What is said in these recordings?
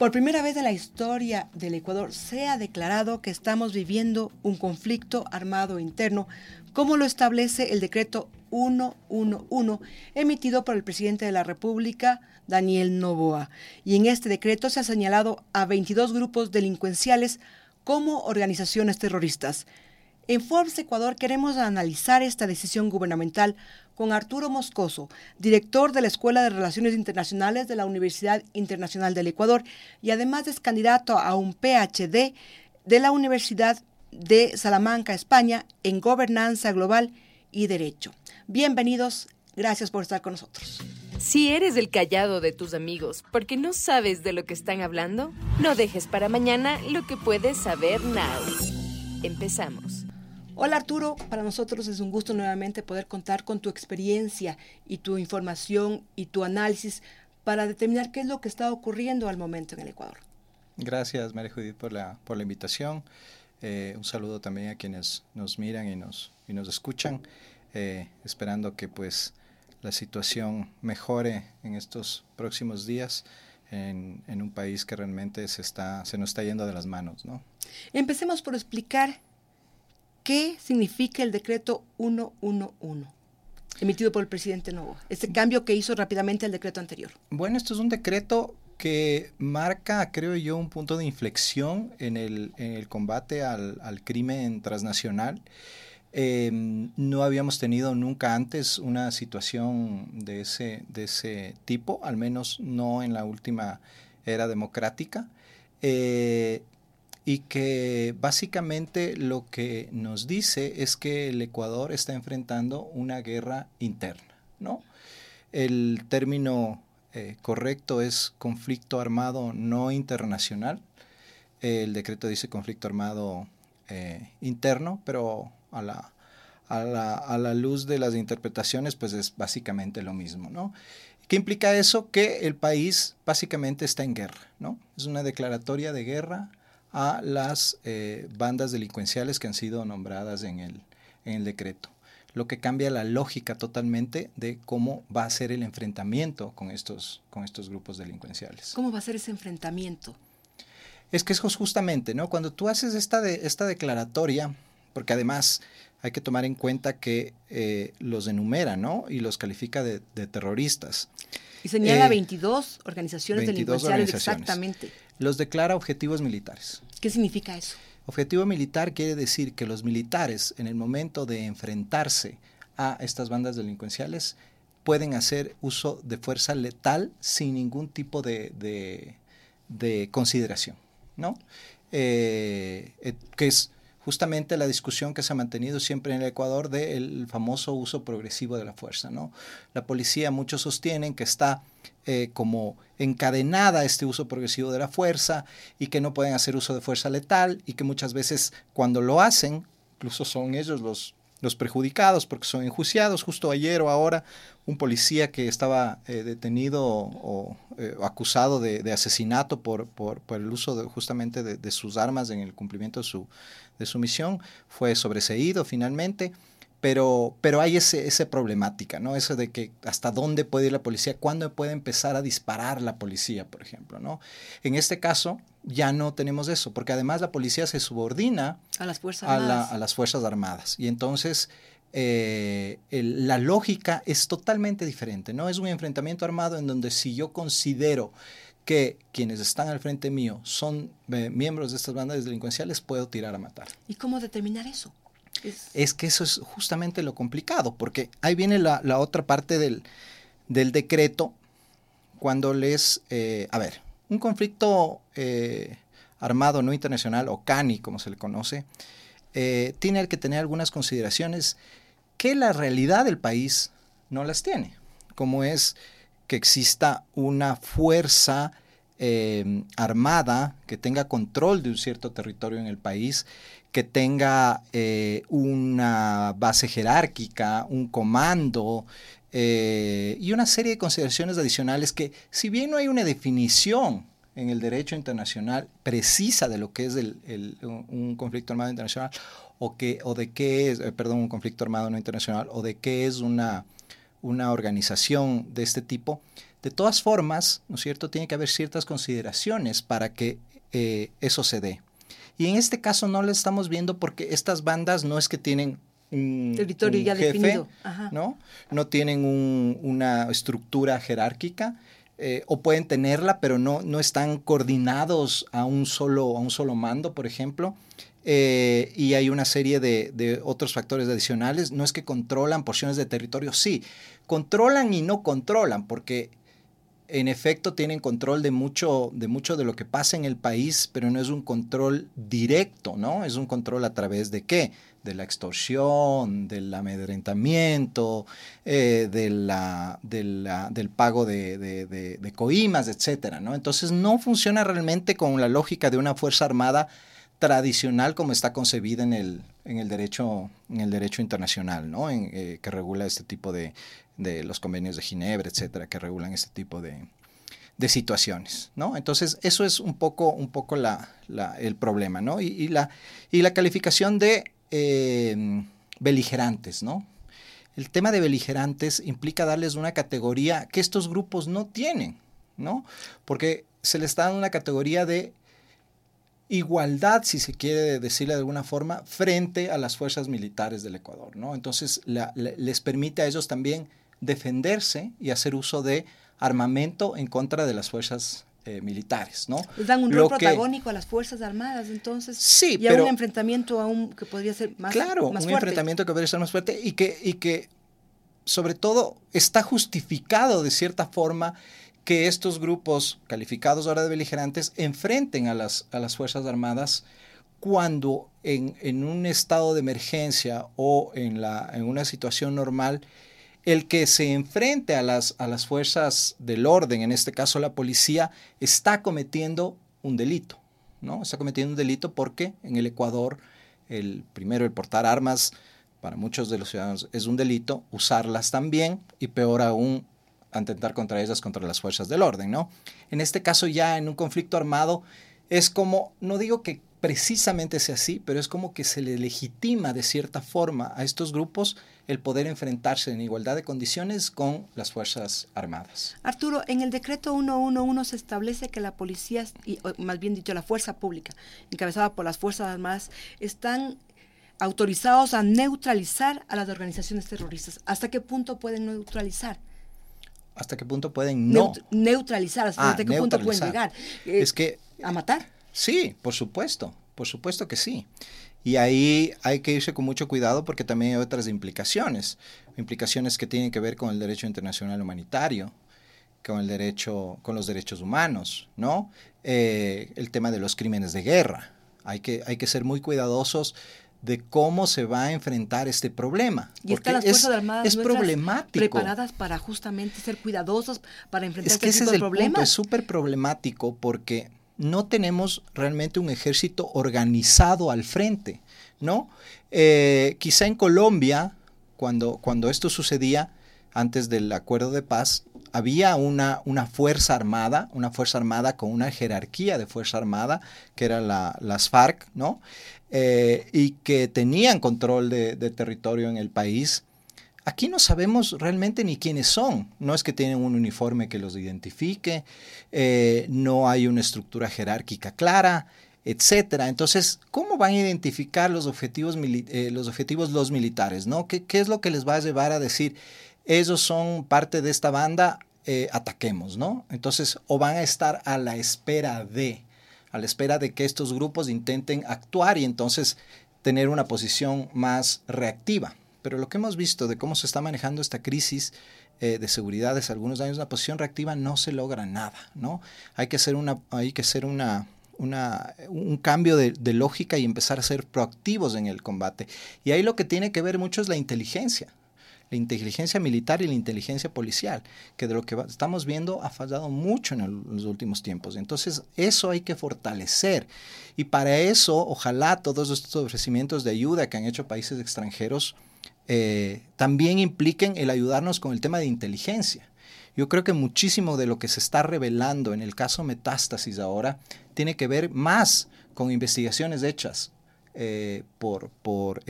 Por primera vez en la historia del Ecuador se ha declarado que estamos viviendo un conflicto armado interno, como lo establece el decreto 111 emitido por el presidente de la República, Daniel Novoa. Y en este decreto se ha señalado a 22 grupos delincuenciales como organizaciones terroristas. En Forbes Ecuador queremos analizar esta decisión gubernamental con Arturo Moscoso, director de la Escuela de Relaciones Internacionales de la Universidad Internacional del Ecuador y además es candidato a un PhD de la Universidad de Salamanca, España, en Gobernanza Global y Derecho. Bienvenidos, gracias por estar con nosotros. Si eres el callado de tus amigos porque no sabes de lo que están hablando, no dejes para mañana lo que puedes saber now. Empezamos. Hola Arturo, para nosotros es un gusto nuevamente poder contar con tu experiencia y tu información y tu análisis para determinar qué es lo que está ocurriendo al momento en el Ecuador. Gracias María Judith por la, por la invitación. Eh, un saludo también a quienes nos miran y nos, y nos escuchan, eh, esperando que pues la situación mejore en estos próximos días en, en, un país que realmente se, está, se nos está yendo de las manos. ¿no? Empecemos por explicar ¿Qué significa el decreto 111? emitido por el presidente Novoa, este cambio que hizo rápidamente el decreto anterior. Bueno, esto es un decreto que marca, creo yo, un punto de inflexión en el, en el combate al, al, crimen transnacional. Eh, no habíamos tenido nunca antes una situación de ese, de ese tipo, al menos no en la última era democrática. Eh, y que básicamente lo que nos dice es que el Ecuador está enfrentando una guerra interna, ¿no? El término eh, correcto es conflicto armado no internacional. El decreto dice conflicto armado eh, interno, pero a la, a, la, a la luz de las interpretaciones, pues es básicamente lo mismo, ¿no? ¿Qué implica eso? Que el país básicamente está en guerra, ¿no? Es una declaratoria de guerra a las eh, bandas delincuenciales que han sido nombradas en el, en el decreto, lo que cambia la lógica totalmente de cómo va a ser el enfrentamiento con estos, con estos grupos delincuenciales. ¿Cómo va a ser ese enfrentamiento? Es que es justamente, ¿no? Cuando tú haces esta, de, esta declaratoria, porque además hay que tomar en cuenta que eh, los enumera, ¿no? Y los califica de, de terroristas. Y señala eh, 22 organizaciones 22 delincuenciales, exactamente. Los declara objetivos militares. ¿Qué significa eso? Objetivo militar quiere decir que los militares, en el momento de enfrentarse a estas bandas delincuenciales, pueden hacer uso de fuerza letal sin ningún tipo de, de, de consideración, ¿no? Eh, eh, que es justamente la discusión que se ha mantenido siempre en el Ecuador del famoso uso progresivo de la fuerza. ¿no? La policía, muchos sostienen que está eh, como encadenada este uso progresivo de la fuerza y que no pueden hacer uso de fuerza letal y que muchas veces cuando lo hacen, incluso son ellos los, los perjudicados porque son enjuiciados. Justo ayer o ahora, un policía que estaba eh, detenido o eh, acusado de, asesinato por, por, por, el uso de, justamente de, de, sus armas en el cumplimiento de su, de su misión fue sobreseído finalmente. Pero, pero hay ese, esa problemática, ¿no? Eso de que hasta dónde puede ir la policía, cuándo puede empezar a disparar la policía, por ejemplo, ¿no? En este caso, ya no tenemos eso, porque además la policía se subordina a las Fuerzas a, Armadas. La, a las fuerzas Armadas. Y entonces eh, el, la lógica es totalmente diferente, ¿no? Es un enfrentamiento armado en donde si yo considero que quienes están al frente mío son eh, miembros de estas bandas delincuenciales, puedo tirar a matar. ¿Y cómo determinar eso? Es, que eso es justamente lo complicado, porque ahí viene la, la otra parte del, del, decreto, cuando les, eh, a ver, un conflicto eh, armado no internacional, o CANI, como se le conoce, eh, tiene que tener algunas consideraciones que la realidad del país no las tiene, como es que exista una fuerza armada que tenga control de un cierto territorio en el país, que tenga eh, una base jerárquica, un comando eh, y una serie de consideraciones adicionales que, si bien no hay una definición en el derecho internacional precisa de lo que es un conflicto armado internacional o, de qué es, eh, perdón, un conflicto armado no internacional o de qué es una, una organización de este tipo, De todas formas, ¿no es cierto?, tiene que haber ciertas consideraciones para que eso se dé. Y en este caso no lo estamos viendo porque estas bandas no es que tienen un territorio ya jefe, definido, ¿no? No tienen una estructura jerárquica. Eh, o pueden tenerla, pero no, no están coordinados a un solo, a un solo mando, por ejemplo. Eh, y hay una serie de, de, otros factores adicionales. No es que controlan porciones de territorio, sí, controlan y no controlan, porque en efecto tienen control de mucho, de mucho de lo que pasa en el país, pero no es un control directo, ¿no? Es un control a través de qué? De la extorsión, del amedrentamiento, eh, del pago de, coimas, etcétera, ¿no? Entonces no funciona realmente con la lógica de una fuerza armada tradicional como está concebida en el, en el, derecho, en el derecho internacional, ¿no? Eh, que regula este tipo de, de los convenios de Ginebra, etcétera, que regulan este tipo de, de situaciones, ¿no? Entonces, eso es un poco, un poco la, el problema, ¿no? Y, la, y la calificación de eh, beligerantes, ¿no? El tema de beligerantes implica darles una categoría que estos grupos no tienen, ¿no? Porque se les da una categoría de igualdad, si se quiere decirle de alguna forma, frente a las fuerzas militares del Ecuador, ¿no? Entonces, les permite a ellos también defenderse y hacer uso de armamento en contra de las fuerzas eh, militares, ¿no? Les dan un rol protagónico a las fuerzas armadas, entonces. Sí, y pero, un enfrentamiento aún que podría ser más Claro, más un fuerte. enfrentamiento que podría ser más fuerte y que, y que, sobre todo, está justificado de cierta forma que estos grupos calificados ahora de beligerantes enfrenten a las, a las Fuerzas Armadas cuando en, en un estado de emergencia o en, la, en una situación normal el que se enfrente a las, a las fuerzas del orden, en este caso la policía, está cometiendo un delito, ¿no? Está cometiendo un delito porque en el Ecuador, el primero, el portar armas para muchos de los ciudadanos es un delito, usarlas también y peor aún, atentar contra ellas, contra las fuerzas del orden, ¿no? En este caso ya en un conflicto armado es como, no digo que precisamente sea así, pero es como que se le legitima de cierta forma a estos grupos el poder enfrentarse en igualdad de condiciones con las Fuerzas Armadas. Arturo, en el decreto 111 se establece que la policía, y más bien dicho, la fuerza pública, encabezada por las Fuerzas Armadas, están autorizados a neutralizar a las organizaciones terroristas. ¿Hasta qué punto pueden neutralizar? ¿Hasta qué punto pueden no? Neut neutralizar, ¿hasta ah, qué punto pueden llegar? Eh, es que... ¿A matar? Sí, por supuesto, por supuesto que sí. Y ahí hay que irse con mucho cuidado porque también hay otras implicaciones, implicaciones que tienen que ver con el derecho internacional humanitario, con el derecho, con los derechos humanos, ¿no? Eh, el tema de los crímenes de guerra. Hay que, hay que ser muy cuidadosos de cómo se va a enfrentar este problema. Y es que las Fuerzas Armadas es problemático. preparadas para justamente ser cuidadosas, para enfrentar es que este ese tipo es de el problemas. Punto, es súper problemático porque no tenemos realmente un ejército organizado al frente, ¿no? Eh, quizá en Colombia, cuando, cuando esto sucedía, antes del acuerdo de paz, había una, una fuerza armada, una fuerza armada con una jerarquía de fuerza armada, que era la, las FARC, ¿no? Eh, y que tenían control de, de territorio en el país. Aquí no sabemos realmente ni quiénes son. No es que tienen un uniforme que los identifique, eh, no hay una estructura jerárquica clara, etcétera. Entonces, ¿cómo van a identificar los objetivos, eh, los, objetivos los militares? ¿no? ¿Qué, ¿Qué, es lo que les va a llevar a decir, ellos son parte de esta banda, eh, ataquemos, ¿no? Entonces, o van a estar a la espera de, a la espera de que estos grupos intenten actuar y entonces tener una posición más reactiva pero lo que hemos visto de cómo se está manejando esta crisis eh, de seguridad desde algunos años, una posición reactiva no se logra nada, ¿no? Hay que hacer, una, hay que hacer una, una, un cambio de, lógica y empezar a ser proactivos en el combate. Y ahí lo que tiene que ver mucho es la inteligencia, la inteligencia militar y la inteligencia policial, que de lo que estamos viendo ha fallado mucho en, en los últimos tiempos. Entonces, eso hay que fortalecer. Y para eso, ojalá todos estos ofrecimientos de ayuda que han hecho países extranjeros, eh, también impliquen el ayudarnos con el tema de inteligencia. Yo creo que muchísimo de lo que se está revelando en el caso Metástasis ahora tiene que ver más con investigaciones hechas eh, por, por,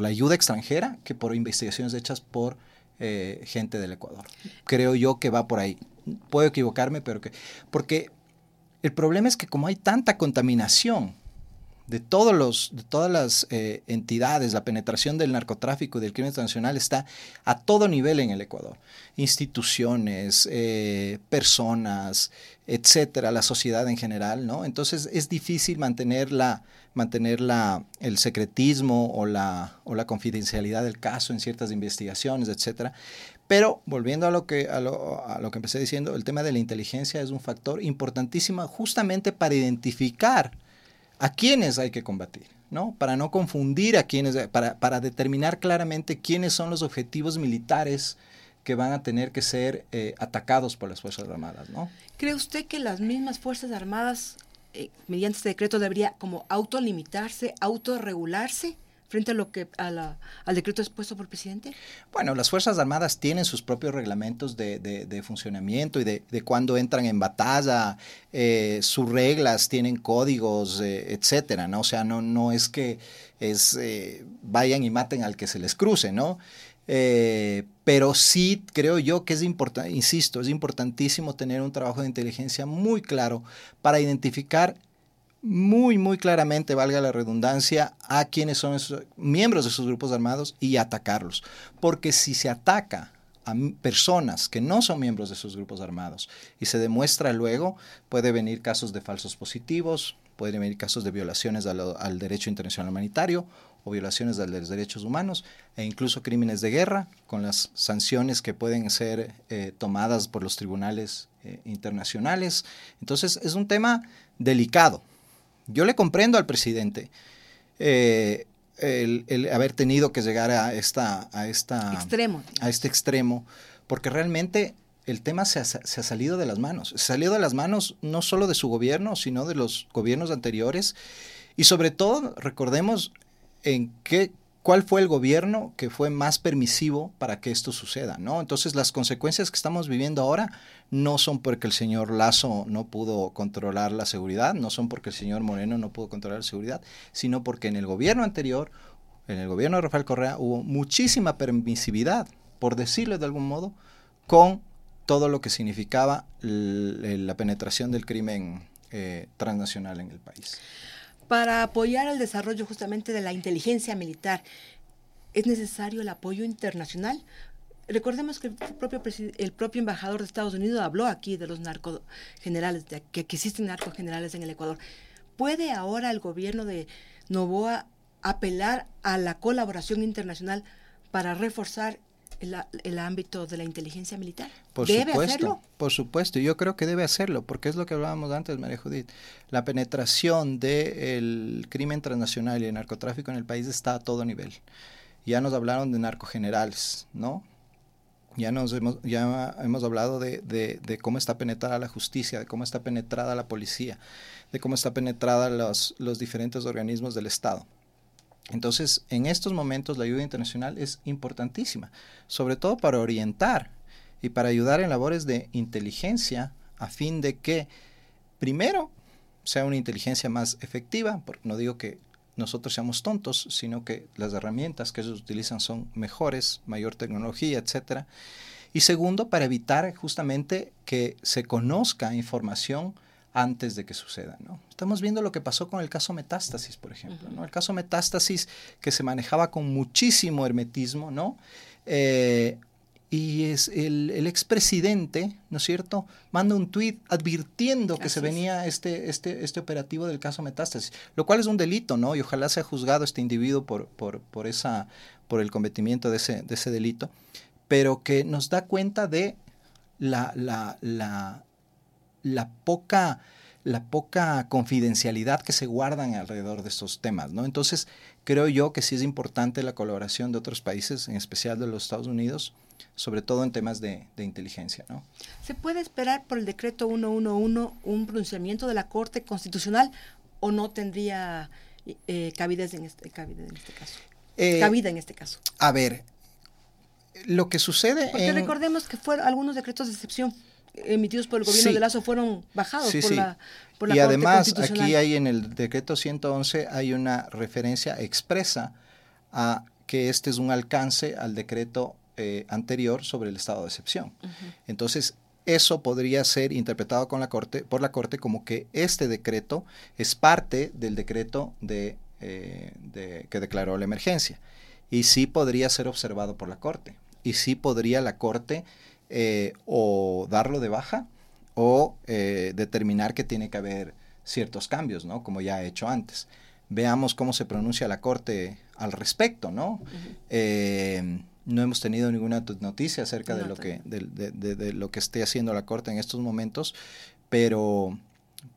la ayuda extranjera que por investigaciones hechas por eh, gente del Ecuador. Creo yo que va por ahí. Puedo equivocarme, pero que... Porque el problema es que como hay tanta contaminación, de, todos los, de todas las eh, entidades, la penetración del narcotráfico y del crimen internacional está a todo nivel en el Ecuador. Instituciones, eh, personas, etcétera, la sociedad en general, ¿no? Entonces es difícil mantener, la, mantener la, el secretismo o la, o la confidencialidad del caso en ciertas investigaciones, etcétera. Pero volviendo a lo, que, a lo, a lo que empecé diciendo, el tema de la inteligencia es un factor importantísimo justamente para identificar a quiénes hay que combatir, ¿no? Para no confundir a quiénes, para, para determinar claramente quiénes son los objetivos militares que van a tener que ser eh, atacados por las Fuerzas Armadas, ¿no? ¿Cree usted que las mismas Fuerzas Armadas, eh, mediante este decreto, debería como autolimitarse, autorregularse? Frente a lo que al decreto expuesto por el presidente? Bueno, las Fuerzas Armadas tienen sus propios reglamentos de, funcionamiento y de, cuándo entran en batalla, eh, sus reglas, tienen códigos, eh, etcétera, ¿no? O sea, no, no es que es eh, vayan y maten al que se les cruce, ¿no? pero sí creo yo que es importante, insisto, es importantísimo tener un trabajo de inteligencia muy claro para identificar muy, muy claramente, valga la redundancia, a quienes son esos, miembros de esos grupos armados y atacarlos. Porque si se ataca a personas que no son miembros de esos grupos armados y se demuestra luego, puede venir casos de falsos positivos, pueden venir casos de violaciones al, derecho internacional humanitario o violaciones de los derechos humanos e incluso crímenes de guerra con las sanciones que pueden ser eh, tomadas por los tribunales eh, internacionales. Entonces es un tema delicado. Yo le comprendo al presidente eh, el, haber tenido que llegar a esta, a esta extremo. a este extremo, porque realmente el tema se ha, se ha, salido de las manos. Se ha salido de las manos no solo de su gobierno, sino de los gobiernos anteriores. Y sobre todo, recordemos en qué cuál fue el gobierno que fue más permisivo para que esto suceda, ¿no? Entonces las consecuencias que estamos viviendo ahora no son porque el señor Lazo no pudo controlar la seguridad, no son porque el señor Moreno no pudo controlar la seguridad, sino porque en el gobierno anterior, en el gobierno de Rafael Correa, hubo muchísima permisividad, por decirlo de algún modo, con todo lo que significaba la penetración del crimen eh, transnacional en el país. Para apoyar el desarrollo justamente de la inteligencia militar, ¿es necesario el apoyo internacional? Recordemos que el propio, embajador de Estados Unidos habló aquí de los narcogenerales, de que, que existen narcogenerales en el Ecuador. ¿Puede ahora el gobierno de Novoa apelar a la colaboración internacional para reforzar el, ámbito de la inteligencia militar? Por ¿Debe supuesto, hacerlo? Por supuesto, yo creo que debe hacerlo, porque es lo que hablábamos antes, María Judith. La penetración del crimen transnacional y el narcotráfico en el país está a todo nivel. Ya nos hablaron de narcogenerales, ¿no? Ya, nos hemos, ya hemos hablado de, de, cómo está penetrada la justicia, de cómo está penetrada la policía, de cómo está penetrada los, los diferentes organismos del Estado. Entonces, en estos momentos la ayuda internacional es importantísima, sobre todo para orientar y para ayudar en labores de inteligencia a fin de que, primero, sea una inteligencia más efectiva, porque no digo que nosotros seamos tontos, sino que las herramientas que ellos utilizan son mejores, mayor tecnología, etcétera. Y segundo, para evitar justamente que se conozca información antes de que suceda. ¿no? Estamos viendo lo que pasó con el caso Metástasis, por ejemplo. ¿no? El caso Metástasis que se manejaba con muchísimo hermetismo, ¿no? Eh, y es el, el expresidente, ¿no es cierto?, manda un tuit advirtiendo que se venía este, este, este operativo del caso Metástasis, lo cual es un delito, ¿no? Y ojalá sea juzgado este individuo por, por, por, esa, por el cometimiento de ese, de ese delito, pero que nos da cuenta de la, la, la, la poca la poca confidencialidad que se guardan alrededor de estos temas, ¿no? Entonces, creo yo que sí es importante la colaboración de otros países, en especial de los Estados Unidos, sobre todo en temas de, inteligencia, ¿no? ¿Se puede esperar por el decreto 111 un pronunciamiento de la Corte Constitucional o no tendría eh, cabida, en este, en este caso? Eh, cabida en este caso. A ver, lo que sucede Porque recordemos que fueron algunos decretos de excepción emitidos por el gobierno de Lazo fueron bajados por, La, por, y además aquí hay en el decreto 111 hay una referencia expresa a que este es un alcance al decreto eh, anterior sobre el estado de excepción. Entonces, eso podría ser interpretado con la corte, por la Corte como que este decreto es parte del decreto de, eh, que declaró la emergencia. Y sí podría ser observado por la Corte. Y sí podría la Corte eh, o darlo de baja o eh, determinar que tiene que haber ciertos cambios, ¿no? Como ya ha hecho antes. Veamos cómo se pronuncia la Corte al respecto, ¿no? No hemos tenido ninguna noticia acerca de, lo que, de, lo que esté haciendo la Corte en estos momentos, pero,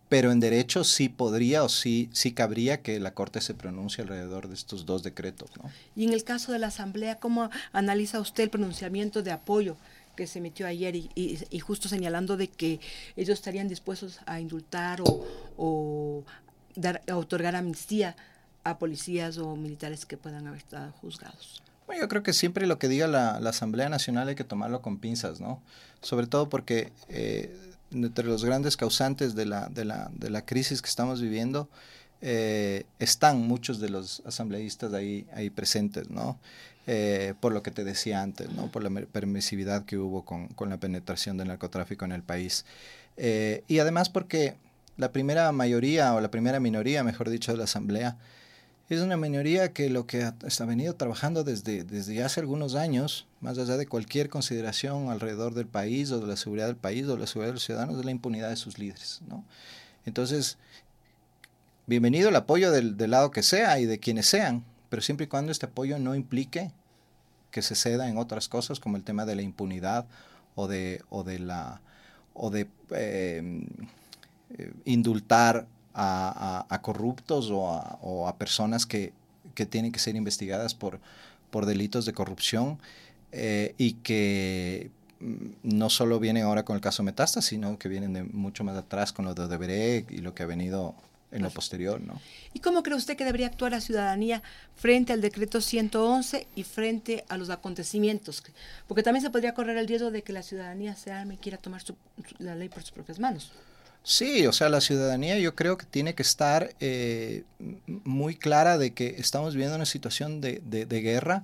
pero en derecho sí podría o sí, sí cabría que la Corte se pronuncie alrededor de estos dos decretos. ¿no? Y en el caso de la Asamblea, ¿cómo analiza usted el pronunciamiento de apoyo? Que se emitió ayer y, justo señalando de que ellos estarían dispuestos a indultar o, o dar, a otorgar amnistía a policías o militares que puedan haber estado juzgados yo creo que siempre lo que diga la, Asamblea Nacional hay que tomarlo con pinzas, ¿no? Sobre todo porque eh, entre los grandes causantes de la, de la, de la crisis que estamos viviendo eh, están muchos de los asambleístas ahí, ahí presentes, ¿no? Eh, por lo que te decía antes, ¿no? Por la permisividad que hubo con, con la penetración del narcotráfico en el país. y además porque la primera mayoría o la primera minoría, mejor dicho, de la Asamblea, es una minoría que lo que ha, venido trabajando desde, desde hace algunos años, más allá de cualquier consideración alrededor del país o de la seguridad del país o de la seguridad de los ciudadanos, de la impunidad de sus líderes. ¿no? Entonces, bienvenido el apoyo del, lado que sea y de quienes sean, pero siempre y cuando este apoyo no implique que se ceda en otras cosas como el tema de la impunidad o de, o de la o de eh, eh, indultar a, corruptos o a, personas que, tienen que ser investigadas por, por delitos de corrupción eh, y que mm, no solo vienen ahora con el caso Metástasis, sino que vienen de mucho más atrás con lo de Odebrecht y lo que ha venido en lo posterior, ¿no? ¿Y cómo cree usted que debería actuar la ciudadanía frente al decreto 111 y frente a los acontecimientos? Porque también se podría correr el riesgo de que la ciudadanía se arme y quiera tomar la ley por sus propias manos. Sí, o sea, la ciudadanía yo creo que tiene que estar eh, muy clara de que estamos viviendo una situación de, guerra,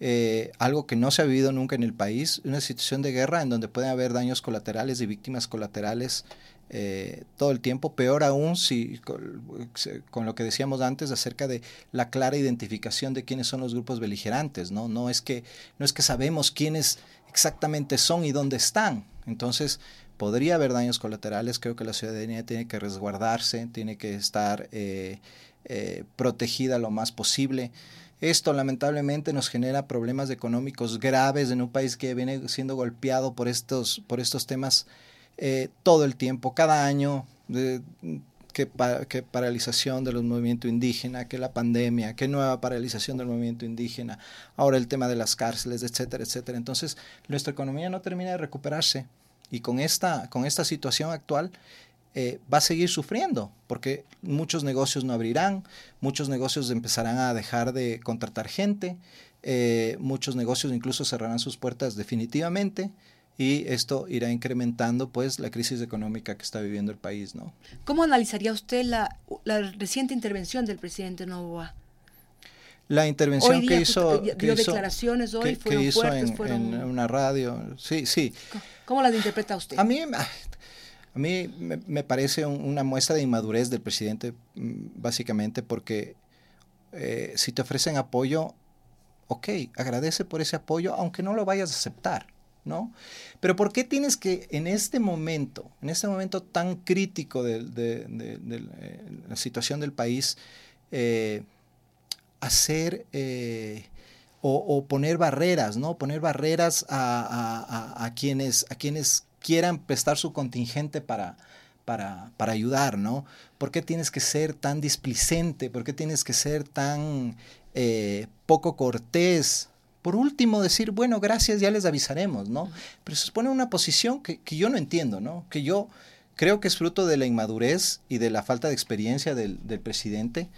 eh, algo que no se ha vivido nunca en el país, una situación de guerra en donde pueden haber daños colaterales y víctimas colaterales eh, todo el tiempo, peor aún si con, lo que decíamos antes acerca de la clara identificación de quiénes son los grupos beligerantes, ¿no? No es que, no es que sabemos quiénes exactamente son y dónde están. Entonces, podría haber daños colaterales, creo que la ciudadanía tiene que resguardarse, tiene que estar eh, eh, protegida lo más posible. Esto lamentablemente nos genera problemas económicos graves en un país que viene siendo golpeado por estos, por estos temas eh, todo el tiempo, cada año, que, que, paralización de los movimientos indígenas, que la pandemia, que nueva paralización del movimiento indígena, ahora el tema de las cárceles, etcétera, etcétera. Entonces, nuestra economía no termina de recuperarse y con esta, con esta situación actual eh, va a seguir sufriendo, porque muchos negocios no abrirán, muchos negocios empezarán a dejar de contratar gente, eh, muchos negocios incluso cerrarán sus puertas definitivamente y esto irá incrementando pues la crisis económica que está viviendo el país, ¿no? ¿Cómo analizaría usted la, la reciente intervención del presidente Novoa? La intervención que hizo... Que dio declaraciones hoy, fueron hizo fuertes, en, fueron... en, una radio, sí, sí. ¿Cómo las interpreta usted? A mí, a mí me, parece una muestra de inmadurez del presidente, mm, básicamente, porque eh, si te ofrecen apoyo, ok, agradece por ese apoyo, aunque no lo vayas a aceptar, ¿no? Pero ¿por qué tienes que en este momento, en este momento tan crítico de, eh, la situación del país, eh, hacer o, poner barreras, ¿no? Poner barreras a, quienes, a quienes quieran prestar su contingente para, para, para, ayudar, ¿no? ¿Por qué tienes que ser tan displicente? ¿Por qué tienes que ser tan eh, poco cortés? Por último, decir, bueno, gracias, ya les avisaremos, ¿no? Pero se pone una posición que, que, yo no entiendo, ¿no? Que yo creo que es fruto de la inmadurez y de la falta de experiencia del, del presidente.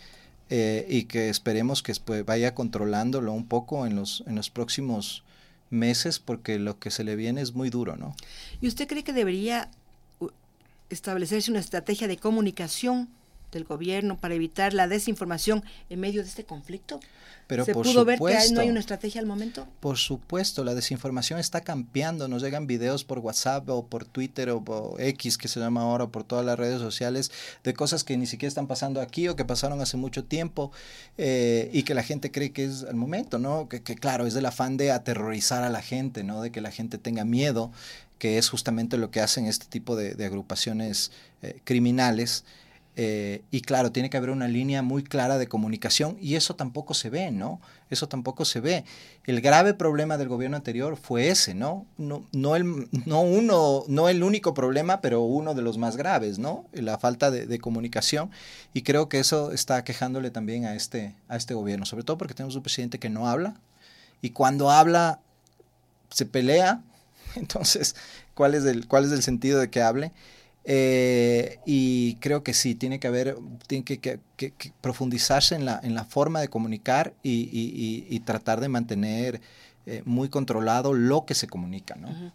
Eh, y que esperemos que pues, vaya controlándolo un poco en los, en los próximos meses porque lo que se le viene es muy duro, ¿no? ¿Y usted cree que debería establecerse una estrategia de comunicación del gobierno para evitar la desinformación en medio de este conflicto? Pero ¿Se por pudo ver supuesto, que no hay una estrategia al momento? Por supuesto, la desinformación está campeando. Nos llegan videos por WhatsApp o por Twitter o por X, que se llama ahora, por todas las redes sociales, de cosas que ni siquiera están pasando aquí o que pasaron hace mucho tiempo eh, y que la gente cree que es el momento, ¿no? Que, que claro, es del afán de aterrorizar a la gente, ¿no? De que la gente tenga miedo que es justamente lo que hacen este tipo de, de agrupaciones eh, criminales. Eh, y claro, tiene que haber una línea muy clara de comunicación y eso tampoco se ve, ¿no? Eso tampoco se ve. El grave problema del gobierno anterior fue ese, ¿no? No, no, el, no, uno, no el único problema, pero uno de los más graves, ¿no? La falta de, de, comunicación y creo que eso está quejándole también a este, a este gobierno, sobre todo porque tenemos un presidente que no habla y cuando habla se pelea, entonces, ¿cuál es el, cuál es el sentido de que hable? Eh, y creo que sí, tiene que haber, tiene que, profundizarse en la, en la, forma de comunicar y, y, tratar de mantener eh, muy controlado lo que se comunica. ¿no?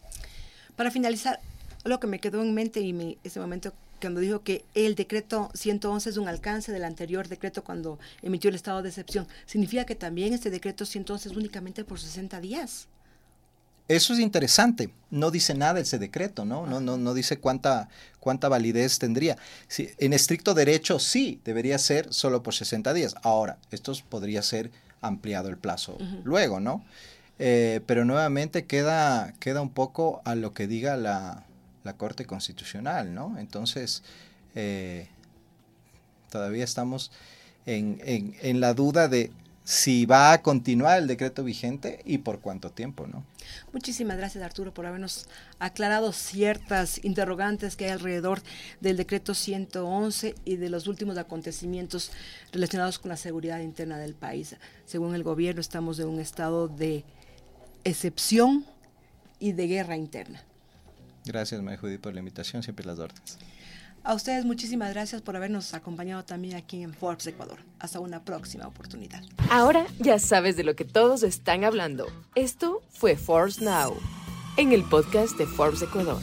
Para finalizar, lo que me quedó en mente y me, ese momento cuando dijo que el decreto 111 es un alcance del anterior decreto cuando emitió el estado de excepción, significa que también este decreto 111 es únicamente por 60 días. Eso es interesante. No dice nada ese decreto, ¿no? No, no, no dice cuánta, cuánta validez tendría. En estricto derecho, sí, debería ser solo por 60 días. Ahora, esto podría ser ampliado el plazo uh -huh. luego, ¿no? Eh, pero nuevamente queda, queda un poco a lo que diga la, la Corte Constitucional, ¿no? Entonces, eh, todavía estamos en, en, en la duda de si va a continuar el decreto vigente y por cuánto tiempo, ¿no? Muchísimas gracias, Arturo, por habernos aclarado ciertas interrogantes que hay alrededor del decreto 111 y de los últimos acontecimientos relacionados con la seguridad interna del país. Según el gobierno, estamos en un estado de excepción y de guerra interna. Gracias, María Judy, por la invitación, siempre las órdenes. A ustedes muchísimas gracias por habernos acompañado también aquí en Forbes Ecuador. Hasta una próxima oportunidad. Ahora ya sabes de lo que todos están hablando. Esto fue Forbes Now, en el podcast de Forbes Ecuador.